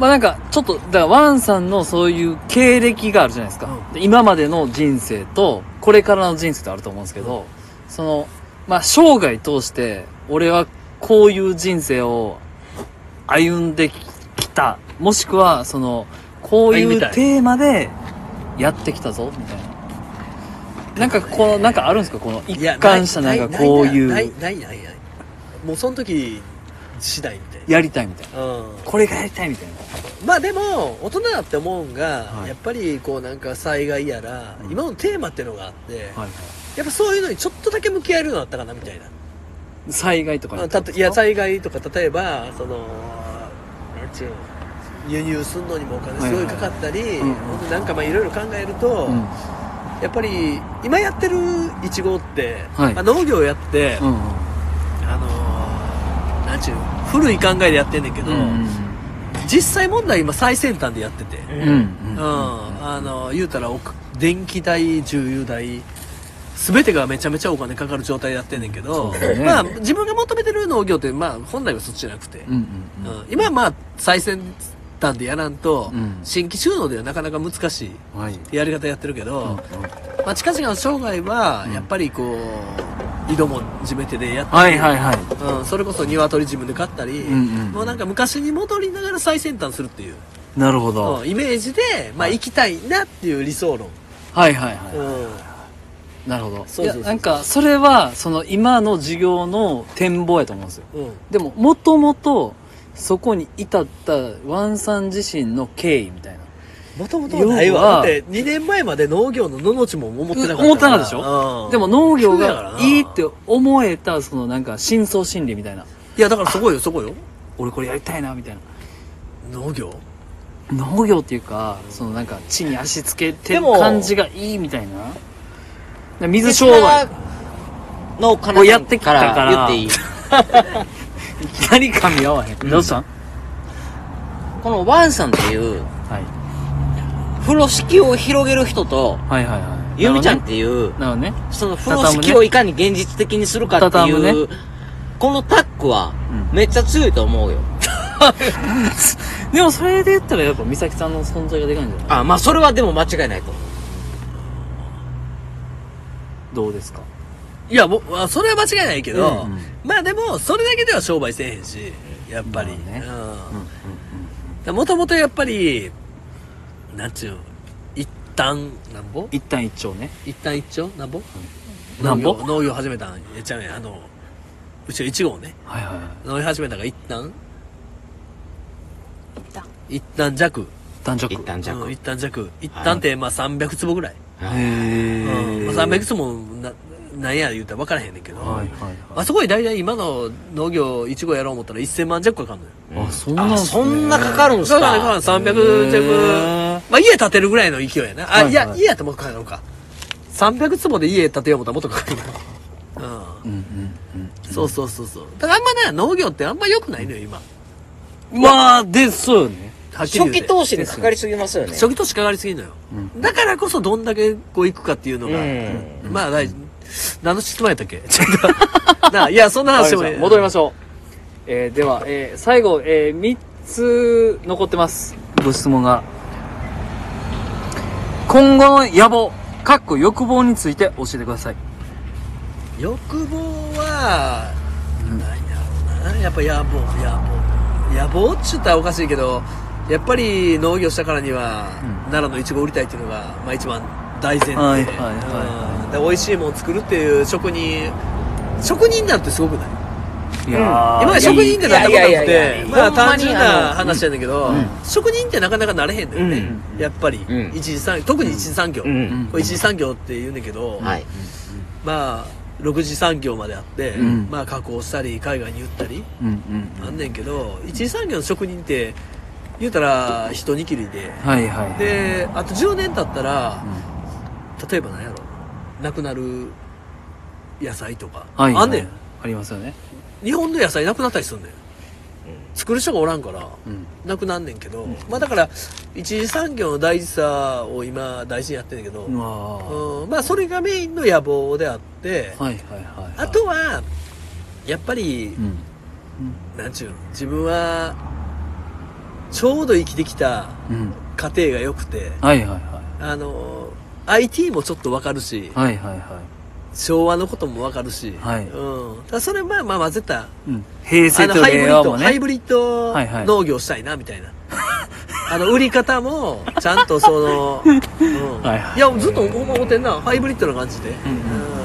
まあなんか、ちょっと、だからワンさんのそういう経歴があるじゃないですか。うんで今までの人生と、これからの人生ってあると思うんですけど、その、まあ生涯通して、俺はこういう人生を歩んできた。もしくは、その、こういう歩みたいテーマでやってきたぞ、みたいな。なんかこの、なんかあるんですか？この一貫したなんかこういないうないないないないもうその時次第やりたいみたいな。なうんこれがやりたいみたいな。まあでも大人だって思うんが、はいやっぱりこうなんか災害やら、うん今のテーマっていうのがあって、はいはい。やっぱそういうのにちょっとだけ向き合えるようになったかなみたいな災害とかたといや災害とか例えばそのなんちゅうの輸入するのにもお金すごいかかったり、いうんほんとなんかまあいろいろ考えると、うん。やっぱり今やってるイチゴって、はいまあ農業やって、うんうん。あのーなんちゅうの古い考えでやってんねんけど、うん実際問題今最先端でやってて、うんうん。うん、あの言うたらお電気代重油代全てがめちゃめちゃお金かかる状態でやってんねんけど、ね。まあ自分が求めてる農業ってまあ本来はそっちじゃなくて、うんうんうん。今はまあ最先端でやらんと、うん。新規収納ではなかなか難しいやり方やってるけど、うんうん。まあ、近々の生涯はうんやっぱりこう井戸も地めてでやって、はいはいはい。うん、それこそ鶏自分で飼ったり、うんうん。もうなんか昔に戻りながら最先端するっていう、なるほど。うんイメージで、まあ、はい。行きたいなっていう理想論、はいはいはういなるほど。そうそうそういやなんかそれはその今の授業の展望やと思うんですよ。んうん、でももともとそこに至ったワンさん自身の経緯みたいなもともとはないわ。だって2年前まで農業のののちも思ってなかった思ってなかったでしょ？うん。でも農業そうやからないがいって思えたそのなんか深層心理みたいな。いやだからそこよそこよ。俺これやりたいなみたいな。農業？農業っていうかそのなんか地に足つけてる感じがいいみたいな。水商売。のかもうやってきたから。言っていい。いきなり噛み合わへん、どうしたん。このワンさんっていうはい風呂敷を広げる人とはいはいはい。ゆみちゃんっていうなるほどね。その風呂敷をいかに現実的にするかっていう、このタッグはうん。めっちゃ強いと思うよ。でもそれで言ったらやっぱ美咲さんの存在がでかいんじゃない？あ、まあそれはでも間違いないと思う。どうですか？いやもうあそれは間違いないけど、うんうん。まあでもそれだけでは商売せえへんしやっぱり、まあね。うん。もともとやっぱりなんちゅうの？一旦なんぼ？一旦一丁ね。一旦一丁なんぼ？なんぼ？農業農業始めたんえちゃうねん。あのうちの1号ね。はいはいはい。農業始めたが一旦？一旦。一旦弱。一旦弱。うん一旦弱。一旦ってまあ300坪ぐらい、へうん。えまあ、300坪ななんや言うたら分からへんねんけど、はいはいはあそこに大体今の農業1号やろう思ったら1000万弱かかんのよ。いあそんなねそんなかかるんすだからか300弱まあ家建てるぐらいの勢いやな。あ、はいいやはい。家やったらもっとかかるのか。300坪で家建てよう思ったらもっとかかるのうん。うん。うんうん。そうそうそうそう。だからあんまね農業ってあんま良くないのよ今。まあでそうよね。初期投資にかかりすぎますよね。初期投資かかりすぎんのよ、うん。だからこそどんだけこういくかっていうのが、うん。まあ大事何の質問やったっけ？ちょっといやそんな話も。戻りましょう。えー、では、えー、最後、えー、3つ残ってます。ご質問が。今後の野望、かっこ欲望について教えてください。欲望は、なんやろうなやっぱ野望野望。野望っちゅったらおかしいけどやっぱり農業したからには、うん。奈良のいちご売りたいっていうのが、まあ、一番大前提、はいはいはいはい。うん。で美味しいものを作るっていう職人職人になるってすごくない？いや今まで職人ってなったことなくて。まあ単純な話やねんけど、うん。職人ってなかなかなれへんのよね、うん。やっぱり、うん。一次産特に一次産業、一次産業って言うねんけど、はい。まあ6次産業まであって、うん。まあ加工したり海外に売ったりあんねんけど一次産業の職人って言うたら一握りで。であと10年経ったらうん。例えば何やろ。なくなる野菜とか、はい、あんねん。ありますよね。日本の野菜なくなったりすんねん作る人がおらんからうん。なくなんねんけど、まあだから一次産業の大事さを今大事にやってんねんけど、うんまあそれがメインの野望であって。あとはやっぱりう、ん。なんちゅうの自分はちょうど生きてきたうん。家庭が良くて、あの、IT もちょっとわかるしい。、はいはいは昭和のこともわかるし、はいうん。ただそれまあまあ混ぜた、い。うん。平成あの、とハイブリッド、令和もね。ハイブリッドはいはい農業したいな、みたいな。あの、売り方も、ちゃんとその、うん。はいはいいや、ずっとほんま思ってんな、ハイブリッドな感じで。うんうん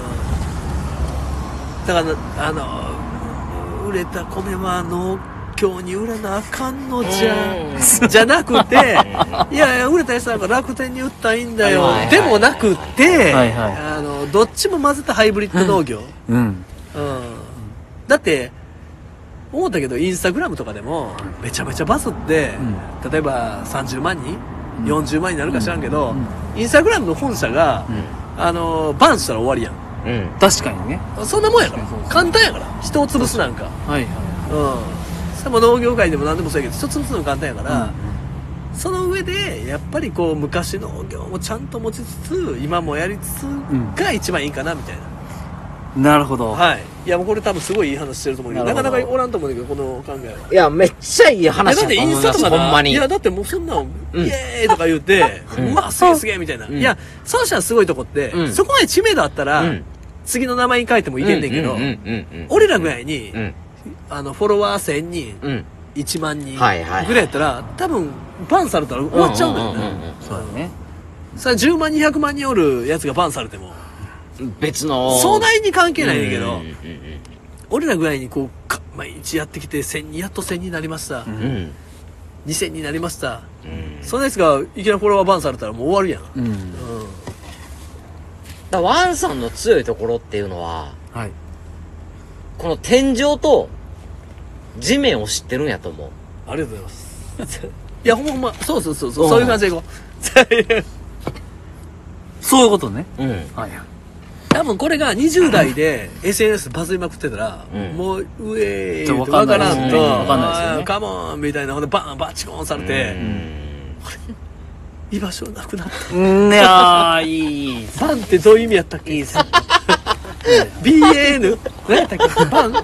だから、あの、売れた米は農協に売らなあかんのじゃ、じゃなくて、いやいや、売れたやつなんか楽天に売ったらいいんだよはいはいは。いでもなくって、はいはいあの、どっちも混ぜたハイブリッド農業。うん。うん。だって、思ったけど、インスタグラムとかでも、めちゃめちゃバズって、例えば30万人、うん40万になるか知らんけど、うんインスタグラムの本社が、あの、バンしたら終わりやん。うん。うん。確かにね。そんなもんやからそうそうそう。簡単やから。人を潰すなんか。はいはい。うん。それも農業界でも何でもそうやけど、人潰すの簡単やから、その上で、やっぱりこう、昔農業もちゃんと持ちつつ、今もやりつつんが一番いいかな、みたいな。なるほど。はい。いや、もうこれ多分すごいいい話してると思うけど、なかなかおらんと思うんだけど、この考えは。いや、めっちゃいいいや話だだってインスタとかなほんまに。いや、だってもうそんなの、うんイエーイとか言って、ううんわ、すげえすげえみたいな。うんいや、そうしたらすごいとこって、うんそこまで知名度あったら、うん次の名前に書いてもいけんねんけど、うんうんうんうん。俺らぐらいに、うん。あの、フォロワー1000人、うん。1万人ぐはいはいはいらいやったら、多分、バンされたら終わっちゃうんだよね。そうだね。それは10万、200万人おるやつがバンされても、別の。壮大に関係ないねんだけど、俺らぐらいにこう、か毎日やってきて、1000人、やっと1000人になりました。うんうん。うん。2000人になりました。うん。そのやつがいきなりフォロワーバンされたらもう終わるやん。うん。うん。だワンさんの強いところっていうのは、はい。この天井と地面を知ってるんやと思う。ありがとうございます。いや、ほんまほんま、そうそうそうそう、うんそういう感じでいこう。そういうことね。うん。はいはい。多分これが20代で SNS バズりまくってたら、うんもう、うえーっととわからんと、わかんないですねわかんないですよねカモンみたいな、ほんでバン、バチコーンされて、居場所なくなった。うん、いやー、いい、いい。バンってどういう意味やったっけ？いいっす。?BAN? 何やったっけ？バン？っ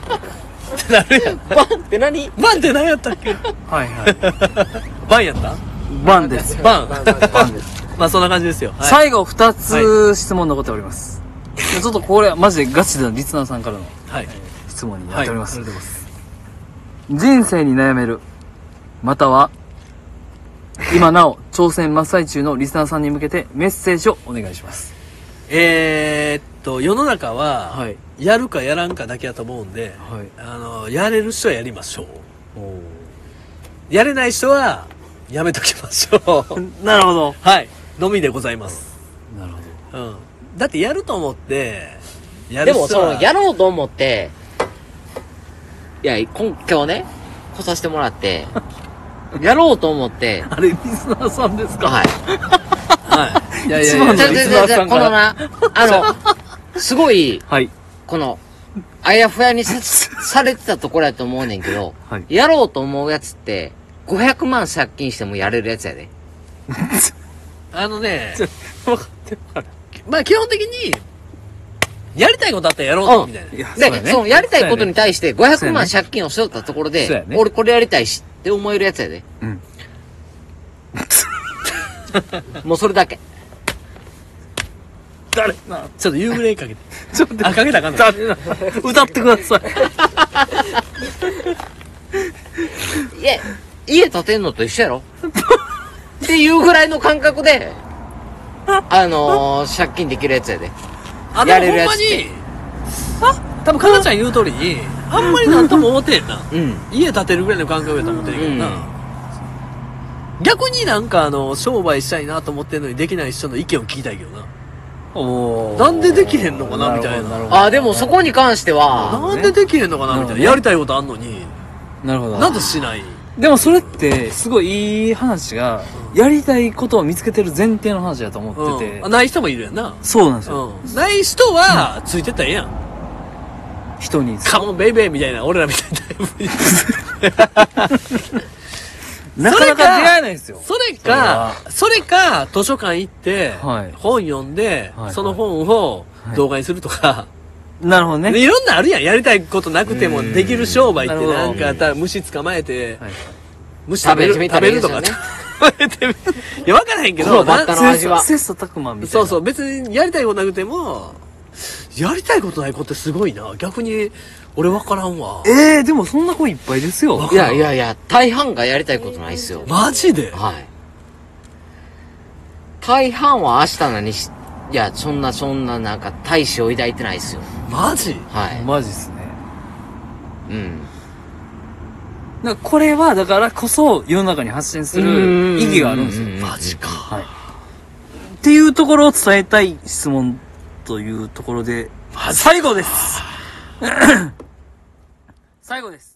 てなるやん。バンって何？バンって何やったっけ？はいはい。バンやった？バンです。バン。バンです。まあそんな感じですよ。はい最後二つ質問残っております。ちょっとこれはマジでガチでリスナーさんからのはい。質問になっております。人生に悩める、または、今なお挑戦真っ最中のリスナーさんに向けてメッセージをお願いします。えー、っと、世の中は、はい。やるかやらんかだけやと思うんで、はい。あの、やれる人はやりましょう。やれない人は、やめときましょう。なるほど。はい。のみでございます。なるほうん。だってやると思って、やでも、る人はその、やろうと思って、いや、今今日ね、来させてもらって、やろうと思って、ど。あれ、リスナーさんですか？はい。はい。いやいやいやさんこのな、あの、すごい、はい。この、あやふやにさ、されてたところやと思うねんけど、はいやろうと思うやつって、500万借金してもやれるやつやで。あのね、分かってるから。まあ基本的に、やりたいことあったらやろうと、みたいな。いや、で、そうやねそのやりたいことに対してそう500万やね借金をしとったところで、そうやね俺これやりたいしって思えるやつやで。うん。もうそれだけ。誰？なちょっと夕暮れかけて。ちょっと あ、かけたらあか誰な 歌ってください。いや、家建てんのと一緒やろっていうぐらいの感覚で、あのー、借金できるやつやで。あ、でやもほんまれるやつってに、あ、多分かなちゃん言う通りに、あんまりなんとも思ってへんな。うん。家建てるぐらいの感覚やと思ってるけどな。逆になんかあの、商売したいなと思ってんのにできない人の意見を聞きたいけどな。なんでできへんのかなみたいなあ、でもそこに関しては、なんでできへんのかなみたいな。やりたいことあんのに、なるほど。なんでしない？でもそれって、すごいいい話が、やりたいことを見つけてる前提の話だと思っててうんあ。ない人もいるやんな。そうなんですよ。うん。ない人は、ついてったらええやん。人に。カモンベイベーみたいな、俺らみたいな。なかなか出会えないですよ。それか、それか、図書館行って、はい。本読んで、はい。その本をはい。動画にするとか、なるほどね。でいろんなあるやん。やりたいことなくてもできる商売ってなんか、た虫捕まえて、はい。虫食べる 食べてみたらいいですよね。いや、わからへんけど、切磋琢磨みたいな。そうそう、別にやりたいことなくても、やりたいことない子ってすごいな。逆に、俺わからんわ。ええー、でもそんな子いっぱいですよ。いやいやいや、大半がやりたいことないっすよ。マジで？はい。大半は明日何し、いや、そんなそんななんか大志を抱いてないっすよ。マジ？はい。マジっすね。うん。だからこれは、だからこそ世の中に発信する意義があるんですよ。うマジか。はい。っていうところを伝えたい質問というところで、最後です。最後です